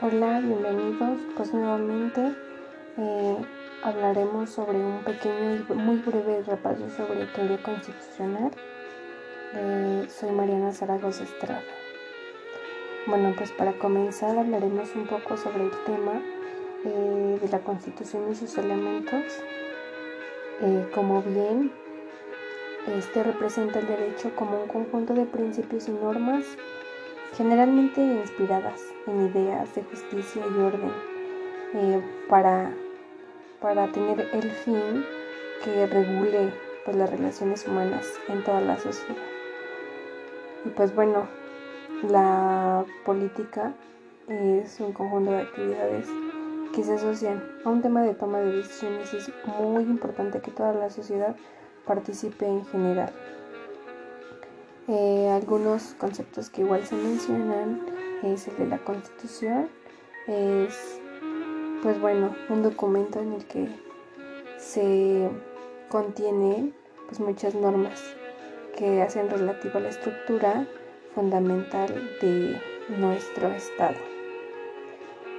Hola, bienvenidos. Pues nuevamente eh, hablaremos sobre un pequeño y muy breve repaso sobre teoría constitucional. Eh, soy Mariana Zaragoza Estrada. Bueno, pues para comenzar hablaremos un poco sobre el tema eh, de la constitución y sus elementos. como bien, este representa el derecho como un conjunto de principios y normas generalmente inspiradas en ideas de justicia y orden eh, para, para tener el fin que regule pues, las relaciones humanas en toda la sociedad. Y pues bueno, la política es un conjunto de actividades que se asocian a un tema de toma de decisiones. Es muy importante que toda la sociedad participe en general. Eh, algunos conceptos que igual se mencionan es el de la constitución. Es, pues bueno, un documento en el que se contienen pues muchas normas que hacen relativo a la estructura fundamental de nuestro Estado.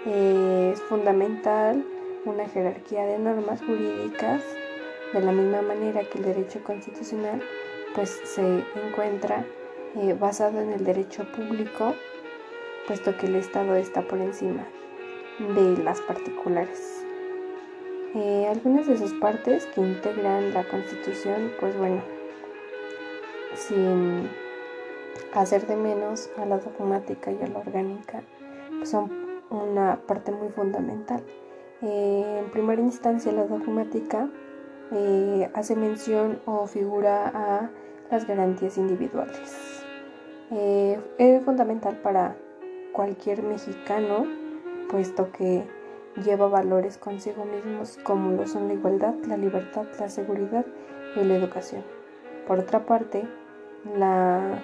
Es fundamental una jerarquía de normas jurídicas de la misma manera que el derecho constitucional pues se encuentra eh, basado en el derecho público, puesto que el Estado está por encima de las particulares. Eh, algunas de sus partes que integran la Constitución, pues bueno, sin hacer de menos a la dogmática y a la orgánica, pues son una parte muy fundamental. Eh, en primera instancia, la dogmática hace mención o figura a las garantías individuales. Eh, es fundamental para cualquier mexicano, puesto que lleva valores consigo mismos como lo son la igualdad, la libertad, la seguridad y la educación. Por otra parte, la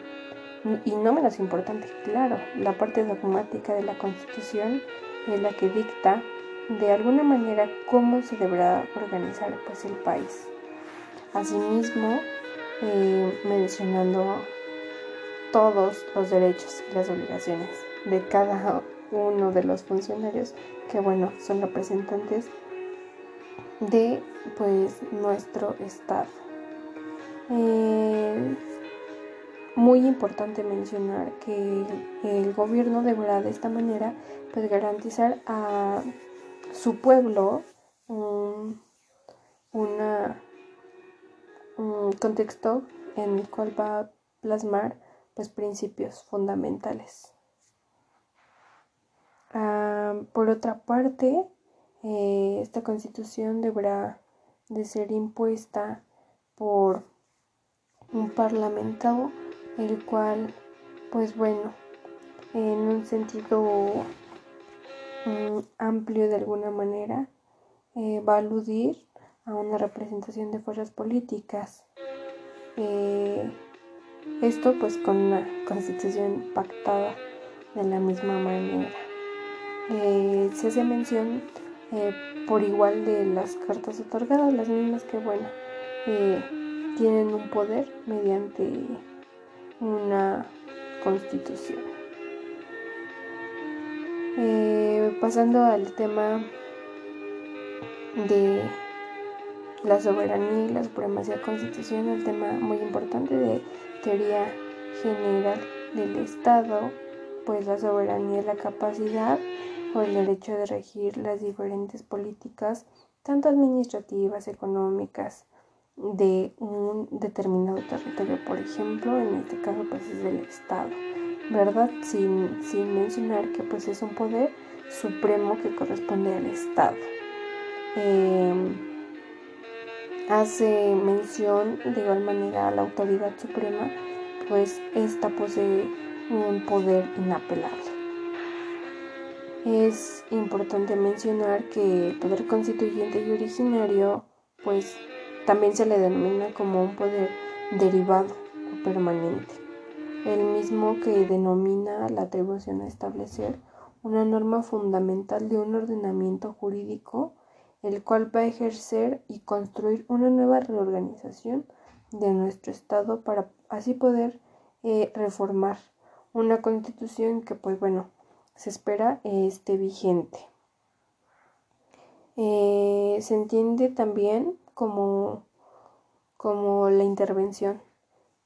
y no menos importante, claro, la parte dogmática de la Constitución es la que dicta de alguna manera cómo se deberá organizar pues el país. Asimismo, mencionando todos los derechos y las obligaciones de cada uno de los funcionarios que bueno son representantes de pues nuestro estado. Eh, muy importante mencionar que el, gobierno deberá de esta manera pues garantizar a su pueblo una contexto en el cual va a plasmar pues, principios fundamentales. Ah, por otra parte, eh, esta constitución deberá de ser impuesta por un parlamento el cual pues bueno en un sentido mm, amplio de alguna manera eh, va a aludir a una representación de fuerzas políticas. Eh, esto pues con una constitución pactada de la misma manera. Eh, se hace mención eh, por igual de las cartas otorgadas, las mismas que bueno, tienen un poder mediante una constitución. pasando al tema de la soberanía y la supremacía constitucional, tema muy importante de teoría general del Estado, pues la soberanía es la capacidad o el derecho de regir las diferentes políticas, tanto administrativas, económicas, de un determinado territorio, por ejemplo, en este caso pues es del Estado, ¿verdad? Sin, sin mencionar que pues es un poder supremo que corresponde al Estado. Eh, hace mención de igual manera a la autoridad suprema, pues esta posee un poder inapelable. Es importante mencionar que el poder constituyente y originario, pues también se le denomina como un poder derivado o permanente, el mismo que denomina la atribución a establecer una norma fundamental de un ordenamiento jurídico el cual va a ejercer y construir una nueva reorganización de nuestro Estado para así poder eh, reformar una constitución que pues bueno se espera esté vigente. Eh, se entiende también como, como la intervención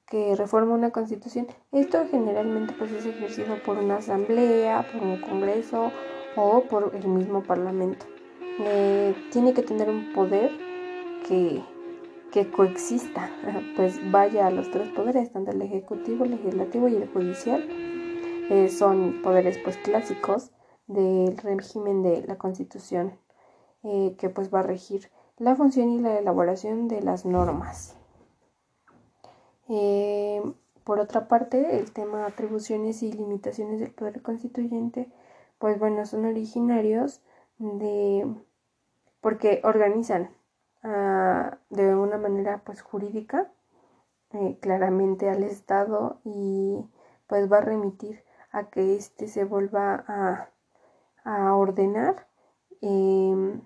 que reforma una constitución. Esto generalmente pues, es ejercido por una asamblea, por un congreso o por el mismo parlamento. Tiene que tener un poder que, que coexista, pues vaya a los tres poderes, tanto el ejecutivo, el legislativo y el judicial. Eh, son poderes pues clásicos del régimen de la constitución eh, que pues va a regir la función y la elaboración de las normas. Eh, por otra parte, el tema atribuciones y limitaciones del poder constituyente, pues bueno, son originarios de porque organizan ah, de una manera pues jurídica eh, claramente al Estado y pues va a remitir a que éste se vuelva a, a ordenar em,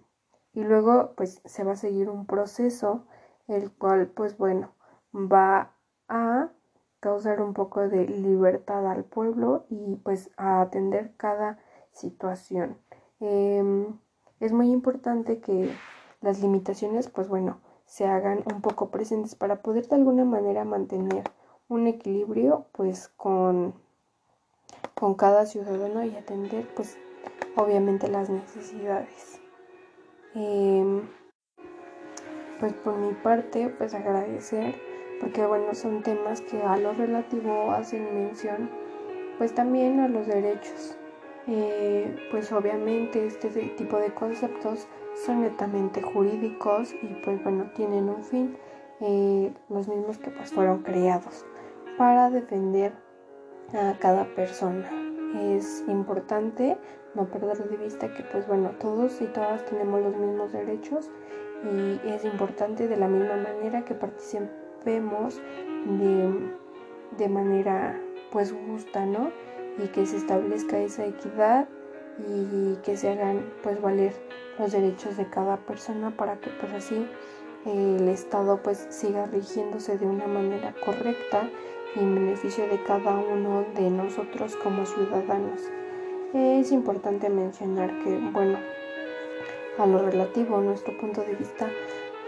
y luego pues se va a seguir un proceso el cual pues bueno va a causar un poco de libertad al pueblo y pues a atender cada situación. Em, es muy importante que las limitaciones pues bueno se hagan un poco presentes para poder de alguna manera mantener un equilibrio pues con, con cada ciudadano y atender pues obviamente las necesidades. Em, pues por mi parte, pues agradecer, porque bueno, son temas que a lo relativo hacen mención, pues también a los derechos. Eh, pues obviamente este tipo de conceptos son netamente jurídicos y pues bueno, tienen un fin, eh, los mismos que pues fueron creados para defender a cada persona. Es importante no perder de vista que pues bueno, todos y todas tenemos los mismos derechos y es importante de la misma manera que participemos de, de manera pues justa, ¿no? Y que se establezca esa equidad y que se hagan pues valer los derechos de cada persona para que pues así el Estado pues siga rigiéndose de una manera correcta y en beneficio de cada uno de nosotros como ciudadanos. Es importante mencionar que, bueno, a lo relativo, nuestro punto de vista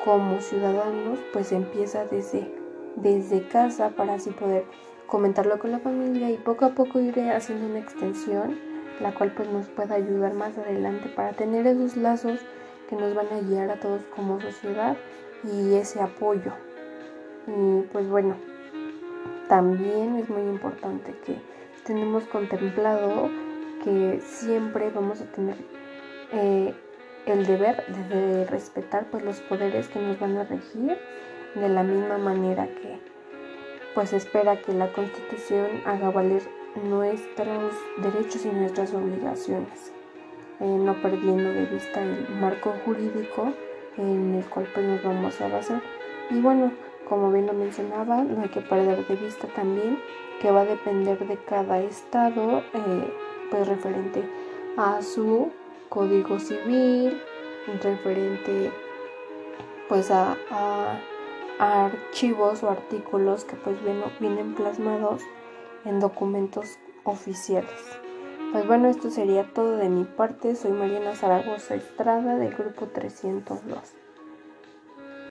como ciudadanos, pues empieza desde, desde casa para así poder comentarlo con la familia y poco a poco ir haciendo una extensión, la cual pues nos pueda ayudar más adelante para tener esos lazos que nos van a guiar a todos como sociedad y ese apoyo. Y pues bueno, también es muy importante que tenemos contemplado que siempre vamos a tener eh, el deber de, respetar pues los poderes que nos van a regir de la misma manera que pues espera que la constitución haga valer nuestros derechos y nuestras obligaciones eh, no perdiendo de vista el marco jurídico en el cual pues nos vamos a basar. Y bueno como bien lo mencionaba no hay que perder de vista también que va a depender de cada estado eh, pues referente a su código civil, referente pues a, archivos o artículos que pues vienen plasmados en documentos oficiales. Pues bueno, esto sería todo de mi parte. Soy Mariana Zaragoza Estrada del grupo 302.